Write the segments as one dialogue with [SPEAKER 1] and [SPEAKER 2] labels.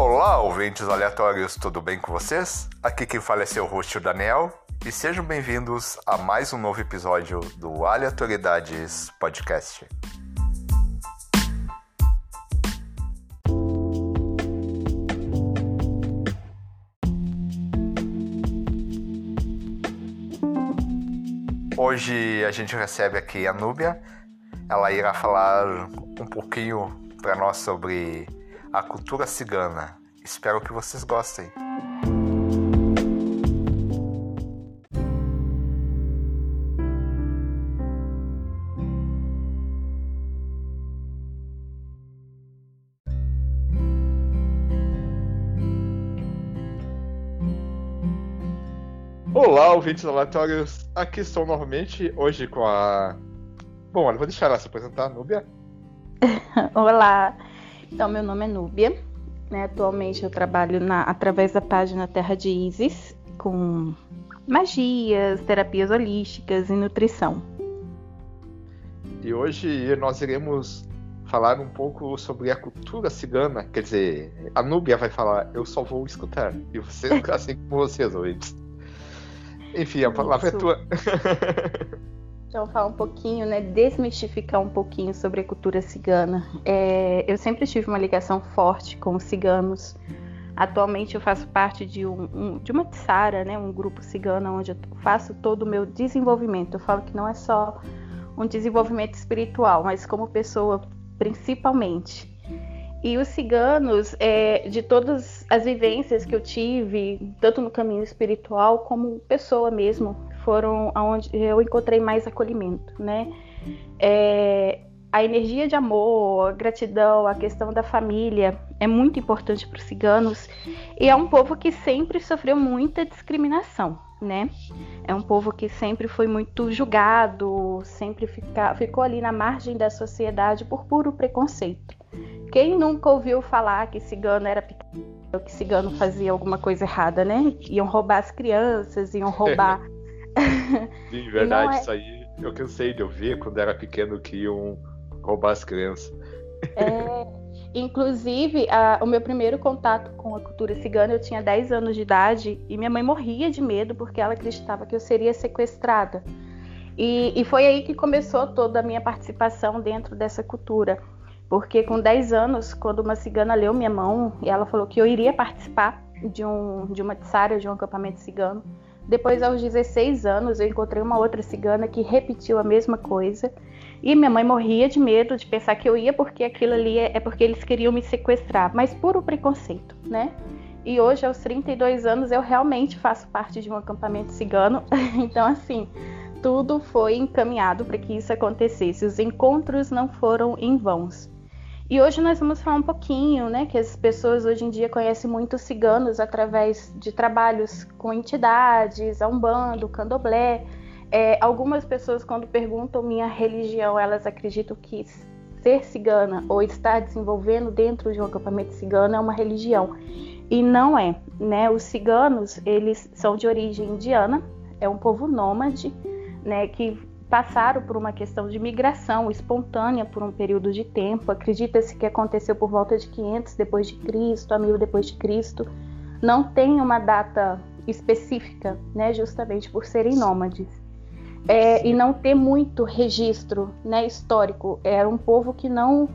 [SPEAKER 1] Olá, ouvintes aleatórios, tudo bem com vocês? Aqui quem fala é seu host, o Daniel, e sejam bem-vindos a mais um novo episódio do Aleatoriedades Podcast. Hoje a gente recebe aqui a Núbia. Ela irá falar um pouquinho para nós sobre a cultura cigana. Espero que vocês gostem. Olá, ouvintes aleatórios. Aqui estou novamente, hoje com a. Bom, olha, vou deixar ela se apresentar, Núbia.
[SPEAKER 2] Olá, então meu nome é Núbia. Né? Atualmente eu trabalho na, através da página Terra de Isis com magias, terapias holísticas e nutrição.
[SPEAKER 1] E hoje nós iremos falar um pouco sobre a cultura cigana. Quer dizer, a Núbia vai falar, eu só vou escutar. E você, assim como vocês, ouvintes. Enfim, a palavra é
[SPEAKER 2] Isso.
[SPEAKER 1] é tua.
[SPEAKER 2] Então, falar um pouquinho, né, desmistificar um pouquinho sobre a cultura cigana. É, eu sempre tive uma ligação forte com os ciganos. Atualmente eu faço parte de, um, um, de uma tsara, né, um grupo cigano, onde eu faço todo o meu desenvolvimento. Eu falo que não é só um desenvolvimento espiritual, mas como pessoa principalmente. E os ciganos, é, de todas as vivências que eu tive, tanto no caminho espiritual como pessoa mesmo, foram aonde eu encontrei mais acolhimento, né? É, a energia de amor, a gratidão, a questão da família é muito importante para os ciganos e é um povo que sempre sofreu muita discriminação, né? É um povo que sempre foi muito julgado, sempre fica, ficou ali na margem da sociedade por puro preconceito. Quem nunca ouviu falar que cigano era pequeno, que cigano fazia alguma coisa errada, né? Iam roubar as crianças, iam roubar.
[SPEAKER 1] De verdade,
[SPEAKER 2] é...
[SPEAKER 1] isso aí eu cansei de ouvir quando era pequeno que iam roubar as crianças.
[SPEAKER 2] É, inclusive, a, o meu primeiro contato com a cultura cigana, eu tinha 10 anos de idade e minha mãe morria de medo porque ela acreditava que eu seria sequestrada. E, e foi aí que começou toda a minha participação dentro dessa cultura. Porque com 10 anos, quando uma cigana leu minha mão e ela falou que eu iria participar de, um, de uma tsara, de um acampamento cigano, depois, aos 16 anos, eu encontrei uma outra cigana que repetiu a mesma coisa. E minha mãe morria de medo de pensar que eu ia porque aquilo ali é, é porque eles queriam me sequestrar, mas puro preconceito, né? E hoje, aos 32 anos, eu realmente faço parte de um acampamento cigano. então, assim, tudo foi encaminhado para que isso acontecesse. Os encontros não foram em vãos. E hoje nós vamos falar um pouquinho, né, que as pessoas hoje em dia conhecem muito os ciganos através de trabalhos com entidades, a Umbanda, o Candomblé. É, algumas pessoas, quando perguntam minha religião, elas acreditam que ser cigana ou estar desenvolvendo dentro de um acampamento cigano é uma religião. E não é, né? Os ciganos, eles são de origem indiana, é um povo nômade, né, que passaram por uma questão de migração espontânea por um período de tempo. Acredita-se que aconteceu por volta de 500 depois de Cristo, a 1000 depois de Cristo. Não tem uma data específica, né, justamente por serem nômades. É, e não ter muito registro né, histórico. Era um povo que não,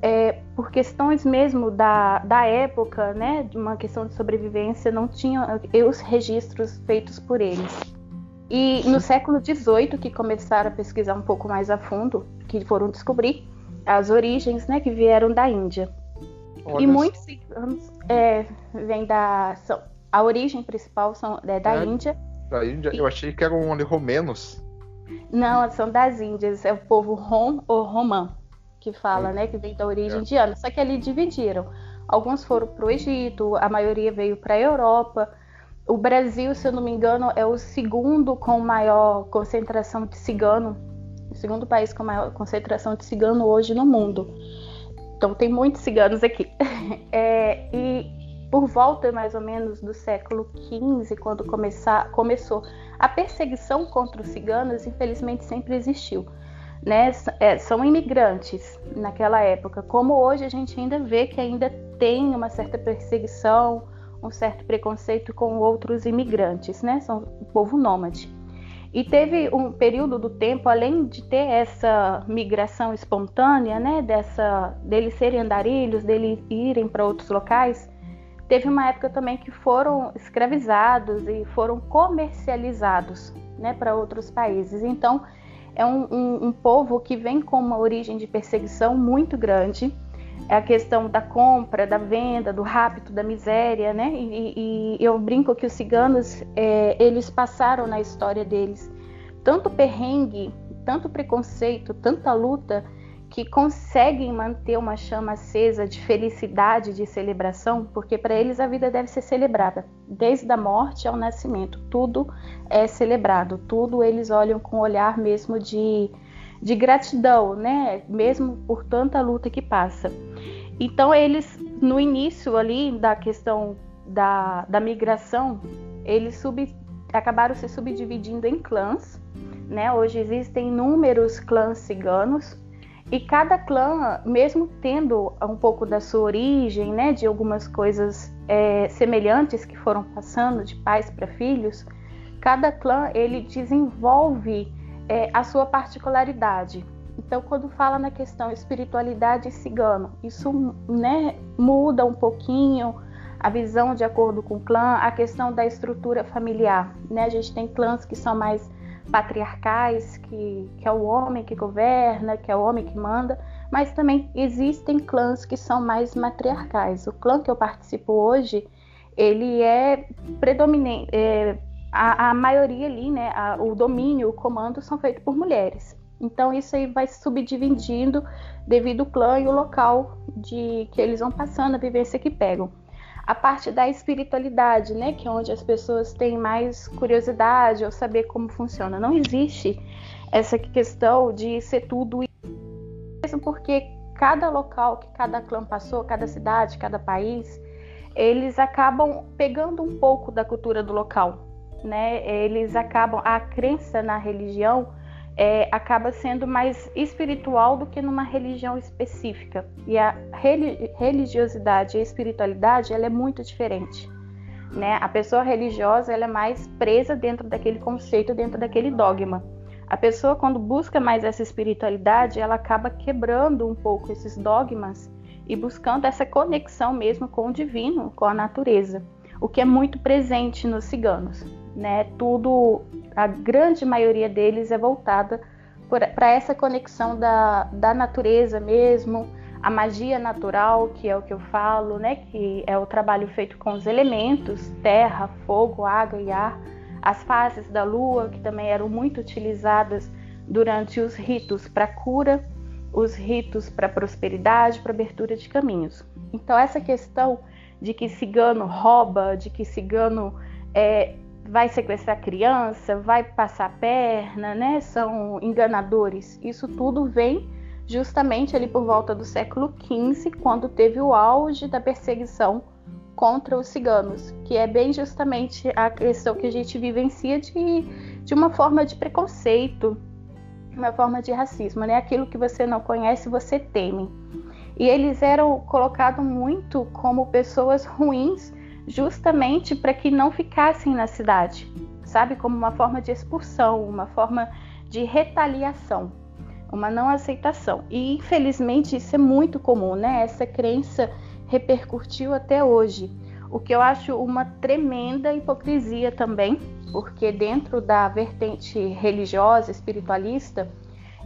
[SPEAKER 2] é, por questões mesmo da, da época, né, de uma questão de sobrevivência, não tinha os registros feitos por eles. E no século XVIII que começaram a pesquisar um pouco mais a fundo, que foram descobrir as origens, né, que vieram da Índia.
[SPEAKER 1] Olha
[SPEAKER 2] e muitos é, vêm da são, a origem principal são é da
[SPEAKER 1] É.
[SPEAKER 2] Índia.
[SPEAKER 1] Da Índia, eu achei que eram romenos.
[SPEAKER 2] Não, são das Índias, é o povo Rom ou Romã que fala, né, que vem da origem
[SPEAKER 1] É.
[SPEAKER 2] indiana. Só que ali dividiram. Alguns foram para o Egito, a maioria veio para a Europa. O Brasil, se eu não me engano, é o segundo com maior concentração de cigano, o segundo país com maior concentração de cigano hoje no mundo. Então tem muitos ciganos aqui. É, e por volta mais ou menos do século XV, quando começar, começou a perseguição contra os ciganos, infelizmente sempre existiu. né, é, são imigrantes naquela época, como hoje a gente ainda vê que ainda tem uma certa perseguição, um certo preconceito com outros imigrantes, né? São o povo nômade. E teve um período do tempo, além de ter essa migração espontânea, né, dessa deles serem andarilhos, deles irem para outros locais, teve uma época também que foram escravizados e foram comercializados, né, para outros países. Então, é um, um, um povo que vem com uma origem de perseguição muito grande é a questão da compra, da venda, do rapto, da miséria, né? E, e eu brinco que os ciganos, é, eles passaram na história deles tanto perrengue, tanto preconceito, tanta luta, que conseguem manter uma chama acesa de felicidade, de celebração, porque para eles a vida deve ser celebrada, desde a morte ao nascimento, tudo é celebrado, tudo eles olham com um olhar mesmo de de gratidão, né? Mesmo por tanta luta que passa. Então eles, no início ali da questão da, da migração, eles sub, acabaram se subdividindo em clãs, né? Hoje existem inúmeros clãs ciganos e cada clã, mesmo tendo um pouco da sua origem, né, de algumas coisas é, semelhantes que foram passando de pais para filhos, cada clã ele desenvolve é, a sua particularidade. Então, quando fala na questão espiritualidade cigano, isso né, muda um pouquinho a visão de acordo com o clã, a questão da estrutura familiar. Né? A gente tem clãs que são mais patriarcais, que, que é o homem que governa, que é o homem que manda, mas também existem clãs que são mais matriarcais. O clã que eu participo hoje, ele é predominante, é, a, a maioria ali, né, a, o domínio, o comando são feitos por mulheres. Então isso aí vai se subdividindo devido ao clã e o local de que eles vão passando, a vivência que pegam. A parte da espiritualidade, né, que é onde as pessoas têm mais curiosidade ou saber como funciona. Não existe essa questão de ser tudo mesmo porque cada local que cada clã passou, cada cidade, cada país, eles acabam pegando um pouco da cultura do local né, eles acabam, a crença na religião é, acaba sendo mais espiritual do que numa religião específica. E a religiosidade e a espiritualidade ela é muito diferente. Né? A pessoa religiosa ela é mais presa dentro daquele conceito, dentro daquele dogma. A pessoa, quando busca mais essa espiritualidade, ela acaba quebrando um pouco esses dogmas e buscando essa conexão mesmo com o divino, com a natureza, o que é muito presente nos ciganos né? Tudo, a grande maioria deles é voltada para essa conexão da, da natureza mesmo, a magia natural, que é o que eu falo, né? Que é o trabalho feito com os elementos, terra, fogo, água e ar, as fases da lua, que também eram muito utilizadas durante os ritos para cura, os ritos para prosperidade, para abertura de caminhos. Então essa questão de que cigano rouba, de que cigano é, vai sequestrar criança, vai passar perna, né? São enganadores. Isso tudo vem justamente ali por volta do século XV, quando teve o auge da perseguição contra os ciganos, que é bem justamente a questão que a gente vivencia de, de uma forma de preconceito, uma forma de racismo, né? Aquilo que você não conhece, você teme. E eles eram colocados muito como pessoas ruins justamente para que não ficassem na cidade, sabe? Como uma forma de expulsão, uma forma de retaliação, uma não aceitação. E infelizmente isso é muito comum, né? Essa crença repercutiu até hoje, o que eu acho uma tremenda hipocrisia também, porque dentro da vertente religiosa, espiritualista,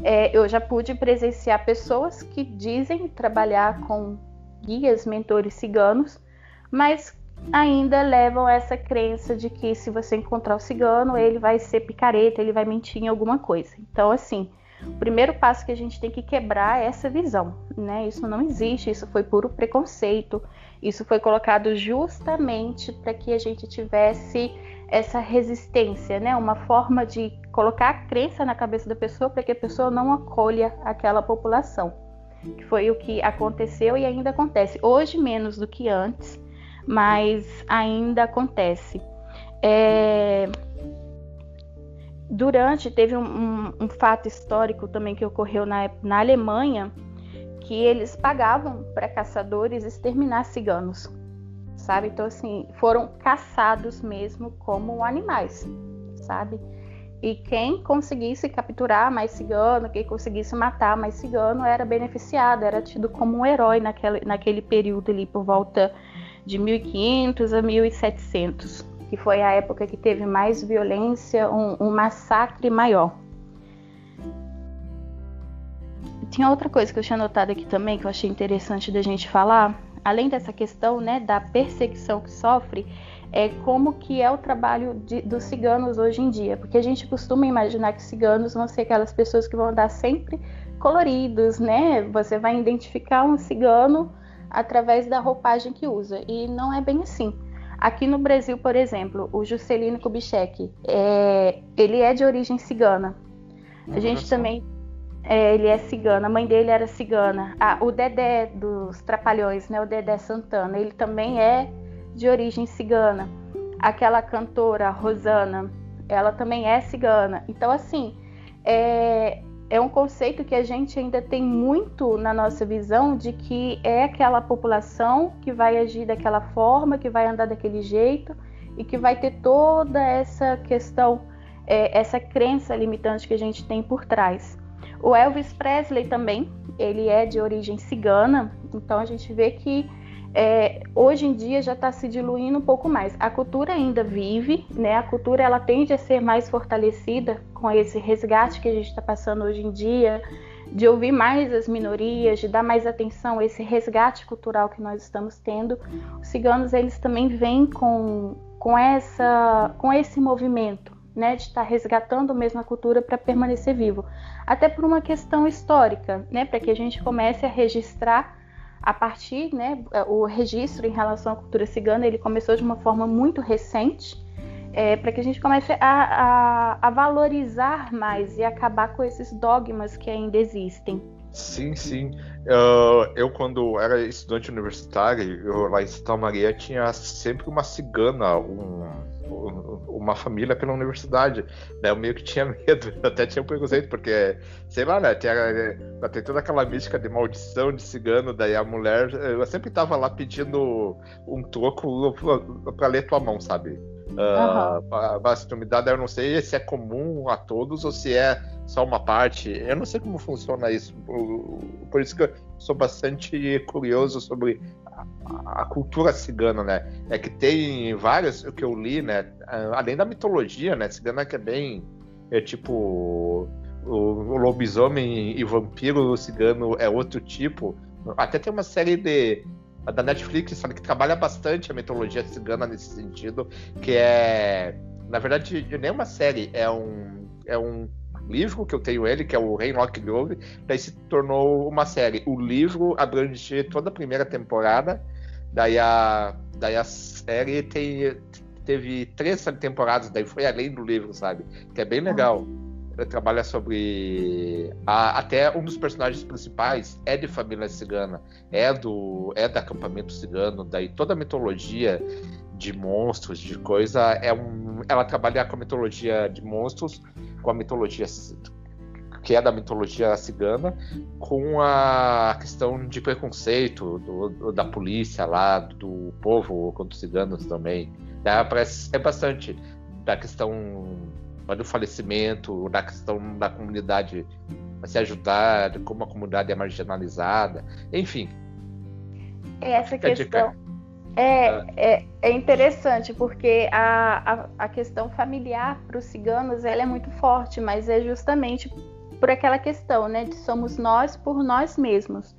[SPEAKER 2] é, eu já pude presenciar pessoas que dizem trabalhar com guias, mentores ciganos, mas ainda levam essa crença de que se você encontrar o cigano, ele vai ser picareta, ele vai mentir em alguma coisa. Então, assim, o primeiro passo que a gente tem que quebrar é essa visão, né? Isso não existe, isso foi puro preconceito, isso foi colocado justamente para que a gente tivesse essa resistência, né? Uma forma de colocar a crença na cabeça da pessoa para que a pessoa não acolha aquela população. Que foi o que aconteceu e ainda acontece. Hoje menos do que antes, mas ainda acontece. É... durante, teve um, um, um, fato histórico também que ocorreu na, na Alemanha, que eles pagavam para caçadores exterminar ciganos, sabe? Então, assim, foram caçados mesmo como animais, sabe? E quem conseguisse capturar mais cigano, quem conseguisse matar mais cigano, era beneficiado, era tido como um herói naquele, naquele período ali, por volta de 1500 a 1700, que foi a época que teve mais violência, um, um massacre maior. Tinha outra coisa que eu tinha notado aqui também, que eu achei interessante da gente falar, além dessa questão né, da perseguição que sofre, é como que é o trabalho de, dos ciganos hoje em dia, porque a gente costuma imaginar que ciganos vão ser aquelas pessoas que vão andar sempre coloridos, né? Você vai identificar um cigano através da roupagem que usa, e não é bem assim. Aqui no Brasil, por exemplo, o Juscelino Kubitschek, é, ele é de origem cigana. A gente também é, ele é cigano, a mãe dele era cigana. Ah, o Dedé dos Trapalhões, né? O Dedé Santana, ele também é de origem cigana. Aquela cantora Rosana, ela também é cigana. Então, assim, é, é um conceito que a gente ainda tem muito na nossa visão de que é aquela população que vai agir daquela forma, que vai andar daquele jeito e que vai ter toda essa questão, é, essa crença limitante que a gente tem por trás. O Elvis Presley também, ele é de origem cigana, então a gente vê que é, hoje em dia já está se diluindo um pouco mais. A cultura ainda vive, né? A cultura ela tende a ser mais fortalecida com esse resgate que a gente está passando hoje em dia, de ouvir mais as minorias, de dar mais atenção a esse resgate cultural que nós estamos tendo. Os ciganos eles também vêm com, com essa com esse movimento, né? De estar tá resgatando mesmo a cultura para permanecer vivo, até por uma questão histórica, né? Para que a gente comece a registrar a partir, né, o registro em relação à cultura cigana, ele começou de uma forma muito recente, é, para que a gente comece a, a, a, valorizar mais e acabar com esses dogmas que ainda existem.
[SPEAKER 1] Sim, sim. Uh, eu, quando era estudante universitário, eu, lá em Santa Maria, tinha sempre uma cigana, um, uma família pela universidade. Né? Eu meio que tinha medo, até tinha um preconceito, porque, sei lá, né? Tinha, tem toda aquela mística de maldição de cigano, daí a mulher, eu sempre tava lá pedindo um troco pra ler tua mão, sabe? Uh, a vastumidade eu não sei se é comum a todos ou se é só uma parte. Eu não sei como funciona isso. Por isso que eu sou bastante curioso sobre a, a cultura cigana, né? É que tem várias o que eu li, né? Além da mitologia, né? Cigana que é bem é tipo o, o lobisomem e vampiro cigano é outro tipo. Até tem uma série de da Netflix, sabe, que trabalha bastante a mitologia cigana nesse sentido, que é, na verdade, nem uma série, é um, é um livro que eu tenho ele, que é o Rainlock Grove, daí se tornou uma série. O livro abrange toda a primeira temporada, daí a, daí a série tem, teve três temporadas, daí foi além do livro, sabe? Que é bem legal trabalha sobre a, até um dos personagens principais é de família cigana, é do é do acampamento cigano, daí toda a mitologia de monstros, de coisa é um, ela trabalha com a mitologia de monstros, com a mitologia que é da mitologia cigana, com a questão de preconceito do, do, da polícia lá, do povo contra os ciganos também. Daí aparece é bastante da questão do falecimento, da questão da comunidade se ajudar, como a comunidade é marginalizada, enfim.
[SPEAKER 2] Essa questão é, ah. é, é, interessante porque a, a, a questão familiar para os ciganos ela é muito forte, mas é justamente por aquela questão, né, de somos nós por nós mesmos.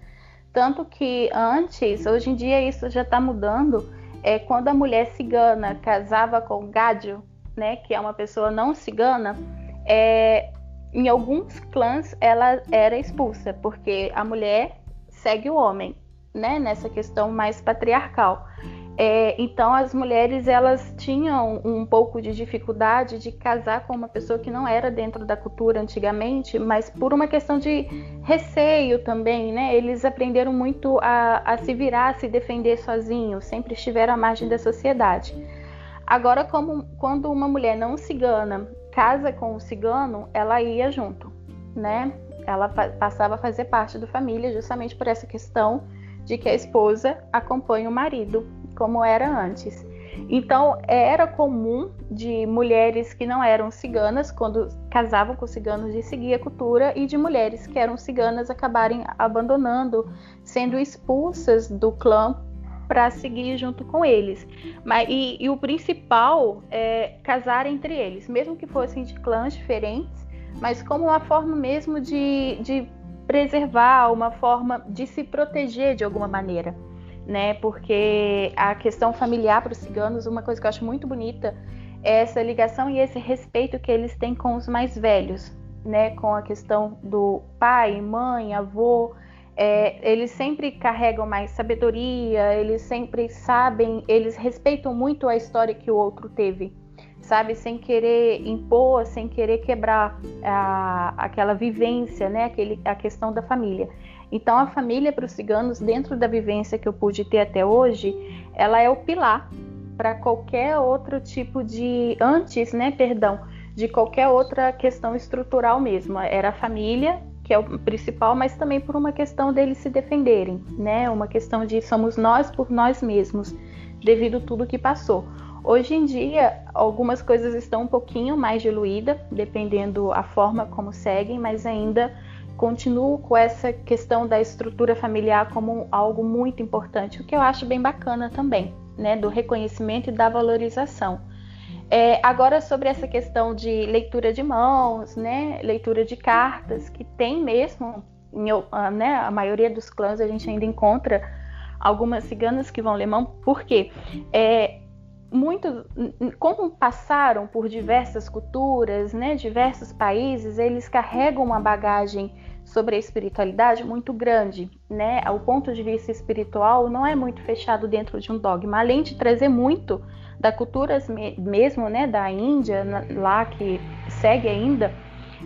[SPEAKER 2] Tanto que antes, hoje em dia isso já está mudando, é quando a mulher cigana casava com gádio, né, que é uma pessoa não cigana, é, em alguns clãs ela era expulsa, porque a mulher segue o homem, né, nessa questão mais patriarcal. É, então as mulheres elas tinham um pouco de dificuldade de casar com uma pessoa que não era dentro da cultura antigamente, mas por uma questão de receio também, né? Eles aprenderam muito a, a se virar, a se defender sozinhos, sempre estiveram à margem da sociedade. Agora, como, quando uma mulher não cigana casa com o cigano, ela ia junto, né? Ela passava a fazer parte da família justamente por essa questão de que a esposa acompanha o marido, como era antes. Então, era comum de mulheres que não eram ciganas, quando casavam com ciganos, de seguir a cultura, e de mulheres que eram ciganas acabarem abandonando, sendo expulsas do clã para seguir junto com eles. Mas, e, e, o principal é casar entre eles, mesmo que fossem de clãs diferentes, mas como uma forma mesmo de, de preservar, uma forma de se proteger de alguma maneira né? Porque a questão familiar para os ciganos, uma coisa que eu acho muito bonita é essa ligação e esse respeito que eles têm com os mais velhos, né? Com a questão do pai, mãe, avô. É, eles sempre carregam mais sabedoria, eles sempre sabem, eles respeitam muito a história que o outro teve, sabe? Sem querer impor, sem querer quebrar a, aquela vivência, né? Aquele, a questão da família. Então, a família para os ciganos, dentro da vivência que eu pude ter até hoje, ela é o pilar para qualquer outro tipo de. Antes, né, perdão, de qualquer outra questão estrutural mesmo. Era a família, que é o principal, mas também por uma questão deles se defenderem, né? Uma questão de somos nós por nós mesmos, devido tudo que passou. Hoje em dia, algumas coisas estão um pouquinho mais diluídas, dependendo a forma como seguem, mas ainda continuo com essa questão da estrutura familiar como algo muito importante, o que eu acho bem bacana também, né, do reconhecimento e da valorização. É, agora sobre essa questão de leitura de mãos, né, leitura de cartas, que tem mesmo, em, ah, né, a maioria dos clãs a gente ainda encontra algumas ciganas que vão ler mão, por quê? É, muitos, como passaram por diversas culturas, né, diversos países, eles carregam uma bagagem sobre a espiritualidade muito grande, né? O ponto de vista espiritual não é muito fechado dentro de um dogma, além de trazer muito da cultura mesmo, né, da Índia, lá que segue ainda.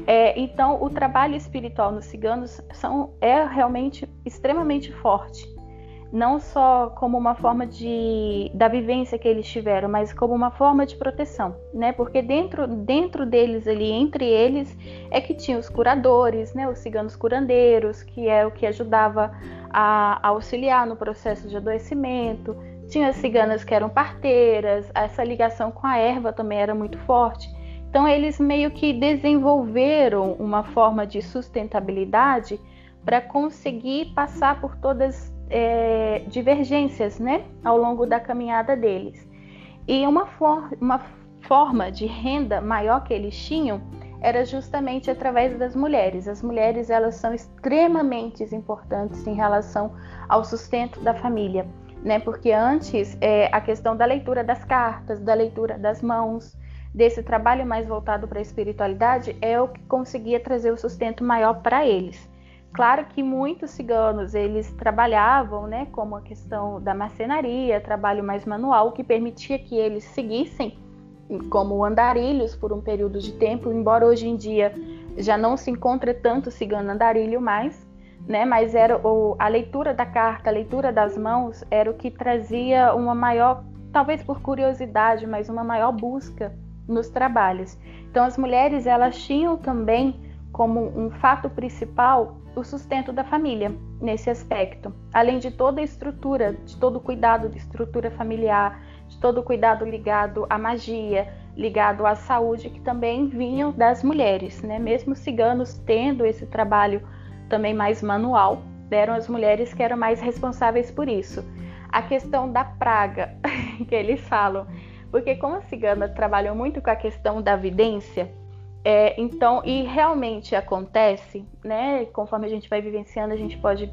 [SPEAKER 2] É, então, o trabalho espiritual nos ciganos são, é realmente extremamente forte não só como uma forma de da vivência que eles tiveram, mas como uma forma de proteção, né? Porque dentro dentro deles ali, entre eles, é que tinha os curadores, né? Os ciganos curandeiros, que é o que ajudava a, a auxiliar no processo de adoecimento. Tinha as ciganas que eram parteiras, essa ligação com a erva também era muito forte. Então eles meio que desenvolveram uma forma de sustentabilidade para conseguir passar por todas é, divergências né, ao longo da caminhada deles. E uma, for uma forma de renda maior que eles tinham era justamente através das mulheres. As mulheres elas são extremamente importantes em relação ao sustento da família, né? Porque antes é, a questão da leitura das cartas, da leitura das mãos, desse trabalho mais voltado para a espiritualidade é o que conseguia trazer o sustento maior para eles. Claro que muitos ciganos eles trabalhavam, né, como a questão da marcenaria, trabalho mais manual, que permitia que eles seguissem como andarilhos por um período de tempo, embora hoje em dia já não se encontre tanto cigano andarilho mais, né, mas era o, a leitura da carta, a leitura das mãos era o que trazia uma maior, talvez por curiosidade, mas uma maior busca nos trabalhos. Então as mulheres elas tinham também como um fato principal o sustento da família nesse aspecto, além de toda a estrutura, de todo o cuidado de estrutura familiar, de todo o cuidado ligado à magia, ligado à saúde, que também vinham das mulheres, né? Mesmo os ciganos tendo esse trabalho também mais manual, eram as mulheres que eram mais responsáveis por isso. A questão da praga que eles falam, porque como a cigana trabalham muito com a questão da vidência, é, então, e realmente acontece, né? Conforme a gente vai vivenciando, a gente pode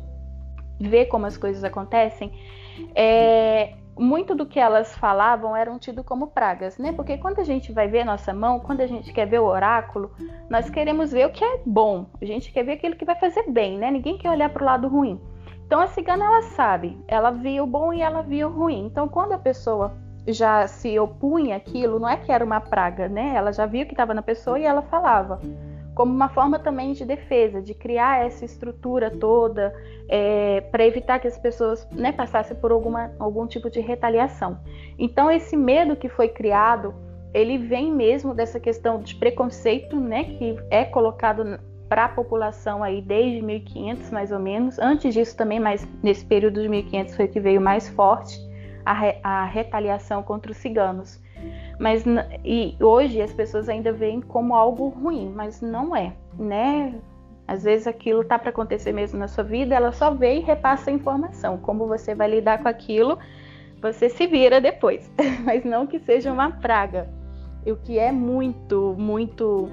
[SPEAKER 2] ver como as coisas acontecem. É, muito do que elas falavam eram tido como pragas, né? Porque quando a gente vai ver nossa mão, quando a gente quer ver o oráculo, nós queremos ver o que é bom. A gente quer ver aquilo que vai fazer bem, né? Ninguém quer olhar para o lado ruim. Então a cigana ela sabe, ela via o bom e ela via o ruim. Então quando a pessoa já se opunha àquilo, não é que era uma praga, né? Ela já viu que estava na pessoa e ela falava. Como uma forma também de defesa, de criar essa estrutura toda é, para evitar que as pessoas né, passassem por alguma, algum tipo de retaliação. Então, esse medo que foi criado ele vem mesmo dessa questão de preconceito, né, que é colocado para a população aí desde 1500 mais ou menos. Antes disso também, mas nesse período de 1500 foi que veio mais forte a, re, a retaliação contra os ciganos. Mas e hoje as pessoas ainda veem como algo ruim, mas não é, né? Às vezes aquilo está para acontecer mesmo na sua vida, ela só vê e repassa a informação. Como você vai lidar com aquilo, você se vira depois. Mas não que seja uma praga. O que é muito, muito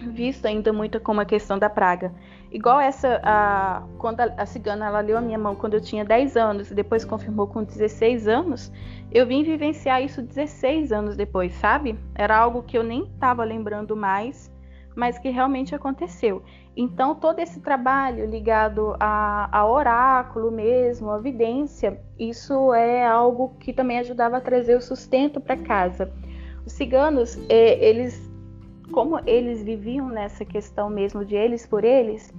[SPEAKER 2] visto ainda muito como a questão da praga. Igual essa, a, quando a, a, cigana ela leu a minha mão quando eu tinha 10 anos e depois confirmou com 16 anos, eu vim vivenciar isso 16 anos depois, sabe? Era algo que eu nem estava lembrando mais, mas que realmente aconteceu. Então, todo esse trabalho ligado a, a oráculo mesmo, a vidência, isso é algo que também ajudava a trazer o sustento para casa. Os ciganos, é, eles como eles viviam nessa questão mesmo de eles por eles,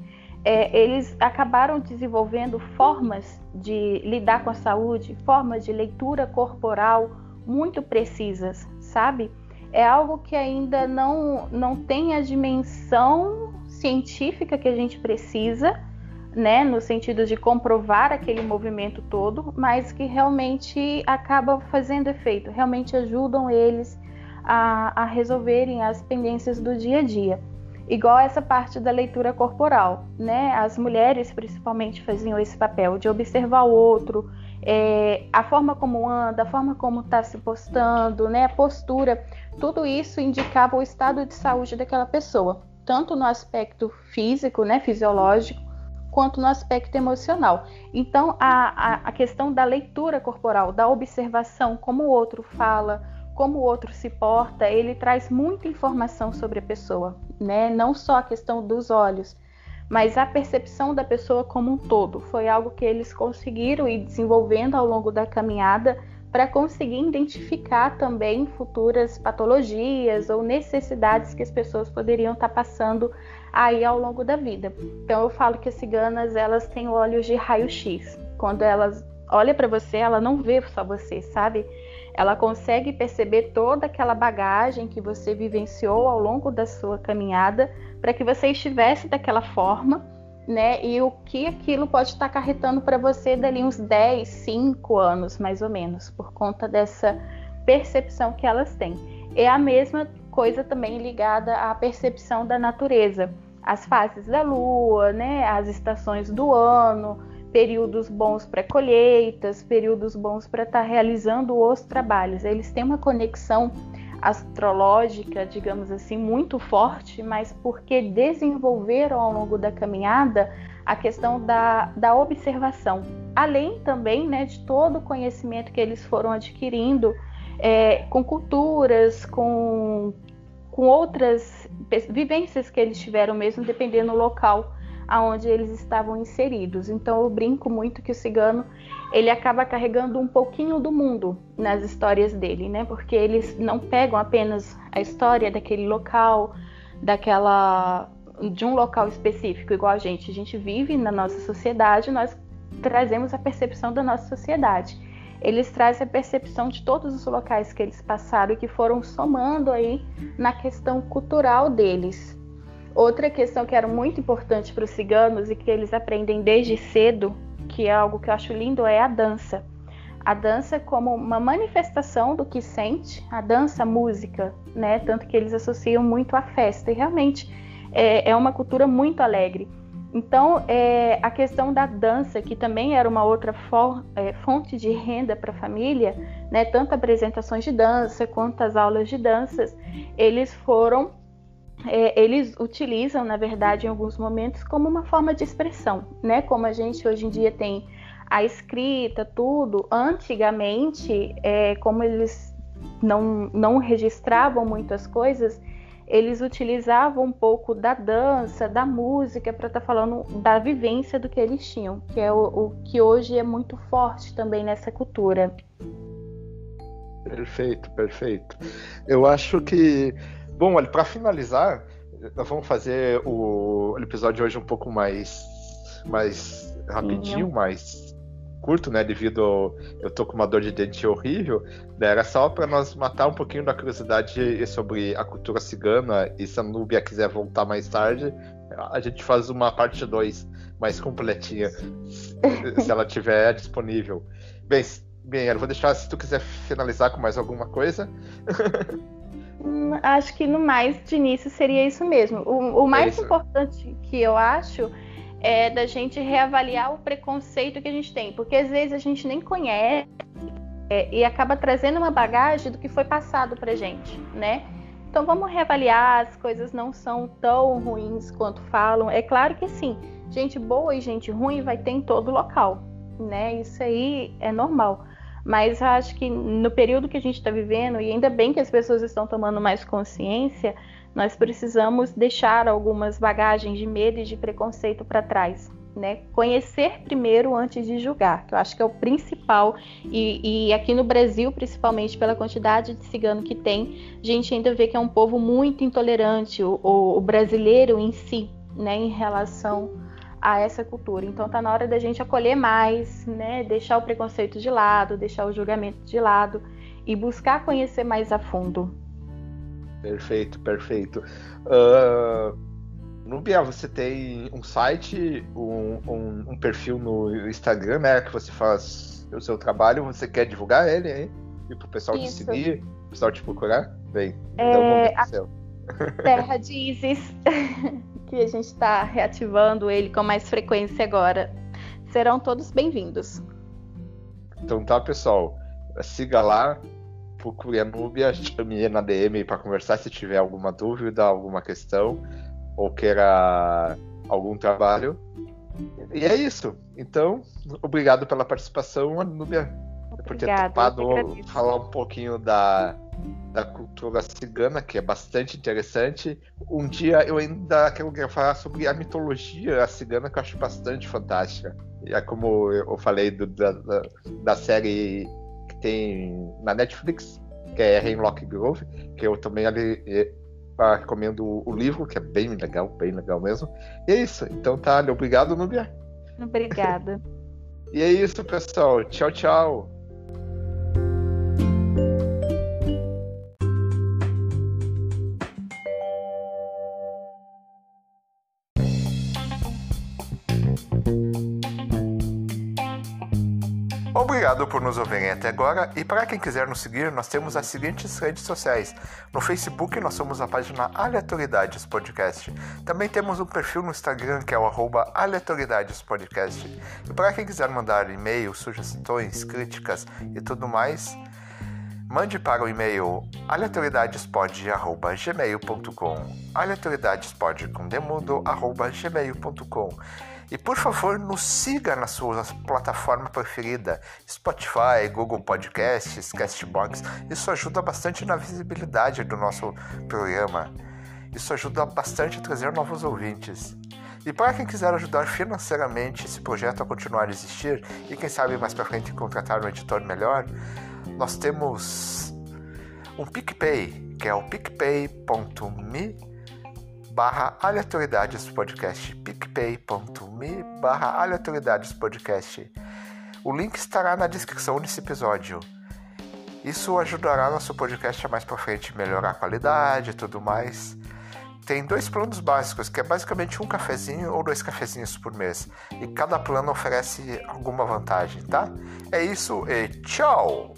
[SPEAKER 2] é, eles acabaram desenvolvendo formas de lidar com a saúde, formas de leitura corporal muito precisas, sabe? É algo que ainda não, não tem a dimensão científica que a gente precisa, né, no sentido de comprovar aquele movimento todo, mas que realmente acaba fazendo efeito, realmente ajudam eles a, a resolverem as pendências do dia a dia. Igual essa parte da leitura corporal, né? As mulheres principalmente faziam esse papel de observar o outro, é, a forma como anda, a forma como está se postando, né? A postura, tudo isso indicava o estado de saúde daquela pessoa, tanto no aspecto físico, né? Fisiológico, quanto no aspecto emocional. Então, a, a, a questão da leitura corporal, da observação, como o outro fala, como o outro se porta, ele traz muita informação sobre a pessoa, né? Não só a questão dos olhos, mas a percepção da pessoa como um todo. Foi algo que eles conseguiram ir desenvolvendo ao longo da caminhada para conseguir identificar também futuras patologias ou necessidades que as pessoas poderiam estar passando aí ao longo da vida. Então eu falo que as ciganas elas têm olhos de raio-x. Quando elas olham para você, ela não vê só você, sabe? Ela consegue perceber toda aquela bagagem que você vivenciou ao longo da sua caminhada para que você estivesse daquela forma, né? E o que aquilo pode estar acarretando para você dali uns 10, 5 anos, mais ou menos, por conta dessa percepção que elas têm. É a mesma coisa também ligada à percepção da natureza, as fases da lua, né? As estações do ano, períodos bons para colheitas, períodos bons para estar tá realizando os trabalhos. Eles têm uma conexão astrológica, digamos assim, muito forte, mas porque desenvolveram ao longo da caminhada a questão da, da observação, além também né, de todo o conhecimento que eles foram adquirindo é, com culturas, com, com outras vivências que eles tiveram mesmo, dependendo do local aonde eles estavam inseridos. Então eu brinco muito que o cigano ele acaba carregando um pouquinho do mundo nas histórias dele, né? Porque eles não pegam apenas a história daquele local, daquela de um local específico igual a gente. A gente vive na nossa sociedade, nós trazemos a percepção da nossa sociedade. Eles trazem a percepção de todos os locais que eles passaram e que foram somando aí na questão cultural deles. Outra questão que era muito importante para os ciganos e que eles aprendem desde cedo, que é algo que eu acho lindo, é a dança. A dança como uma manifestação do que sente, a dança, a música, né? Tanto que eles associam muito à festa. E realmente é, é uma cultura muito alegre. Então, é, a questão da dança, que também era uma outra for, é, fonte de renda para a família, né, tanto apresentações de dança quanto as aulas de danças, eles foram é, eles utilizam, na verdade, em alguns momentos, como uma forma de expressão, né? Como a gente hoje em dia tem a escrita, tudo. Antigamente, é, como eles não, não registravam muitas coisas, eles utilizavam um pouco da dança, da música, para estar tá falando da vivência do que eles tinham, que é o, o que hoje é muito forte também nessa cultura.
[SPEAKER 1] Perfeito, perfeito. Eu acho que Bom, olha, para finalizar, nós vamos fazer o episódio de hoje um pouco mais, mais rapidinho, mais curto, né? Devido eu tô com uma dor de dente horrível. Né, era só para nós matar um pouquinho da curiosidade sobre a cultura cigana. E se a Núbia quiser voltar mais tarde, a gente faz uma parte 2 mais completinha, se ela tiver disponível. Bem, bem, eu vou deixar se tu quiser finalizar com mais alguma coisa.
[SPEAKER 2] Hum, acho que no mais de início seria isso mesmo. O, o mais é importante que eu acho é da gente reavaliar o preconceito que a gente tem, porque às vezes a gente nem conhece é, e acaba trazendo uma bagagem do que foi passado pra gente, né? Então vamos reavaliar, as coisas não são tão ruins quanto falam. É claro que sim, gente boa e gente ruim vai ter em todo local, né? Isso aí é normal. Mas acho que no período que a gente está vivendo, e ainda bem que as pessoas estão tomando mais consciência, nós precisamos deixar algumas bagagens de medo e de preconceito para trás. Né? Conhecer primeiro antes de julgar, que eu acho que é o principal. E, e, aqui no Brasil, principalmente pela quantidade de cigano que tem, a gente ainda vê que é um povo muito intolerante, o, o, brasileiro em si, né, em relação a essa cultura. Então tá na hora da gente acolher mais, né, deixar o preconceito de lado, deixar o julgamento de lado e buscar conhecer mais a fundo.
[SPEAKER 1] Perfeito, perfeito. Uh, Nubia, você tem um site, um, um, um, perfil no Instagram, né? Que você faz o seu trabalho, você quer divulgar ele, hein? E pro pessoal Isso. te seguir, o pessoal te procurar? Bem,
[SPEAKER 2] é, então a Terra de Isis, que a gente está reativando ele com mais frequência agora. Serão todos bem-vindos.
[SPEAKER 1] Então tá, pessoal. Siga lá, procure a Núbia, chame na DM para conversar se tiver alguma dúvida, alguma questão, ou queira algum trabalho. E é isso. Então, obrigado pela participação, Núbia, por ter topado falar um pouquinho da, da cultura cigana, que é bastante interessante. Um dia eu ainda quero falar sobre a mitologia cigana, que eu acho bastante fantástica. E é como eu falei do, da, da série tem na Netflix, que é Hemlock Grove, que eu também ali, ah, recomendo o livro, que é bem legal, bem legal mesmo. E é isso. Então tá, obrigado, Nubia.
[SPEAKER 2] Obrigada.
[SPEAKER 1] e é isso, pessoal. Tchau, tchau. Por nos ouvirem até agora e para quem quiser nos seguir, nós temos as seguintes redes sociais. No Facebook nós somos a página Aleatoridades Podcast. Também temos um perfil no Instagram que é o arroba Aleatoridades Podcast. E para quem quiser mandar e-mail, sugestões, críticas e tudo mais, mande para o e-mail aleatoridadespod.gmail.com aleatoridadespod com gmail.com e por favor, nos siga na sua plataforma preferida: Spotify, Google Podcasts, Castbox. Isso ajuda bastante na visibilidade do nosso programa. Isso ajuda bastante a trazer novos ouvintes. E para quem quiser ajudar financeiramente esse projeto a continuar a existir e quem sabe mais para frente contratar um editor melhor, nós temos um PicPay, que é o picpay.me barra aleatoriedades podcast, picpay.me barra aleatoriedades podcast. O link estará na descrição desse episódio. Isso ajudará nosso podcast a mais para frente melhorar a qualidade e tudo mais. Tem dois planos básicos, que é basicamente um cafezinho ou dois cafezinhos por mês. E cada plano oferece alguma vantagem, tá? É isso e tchau!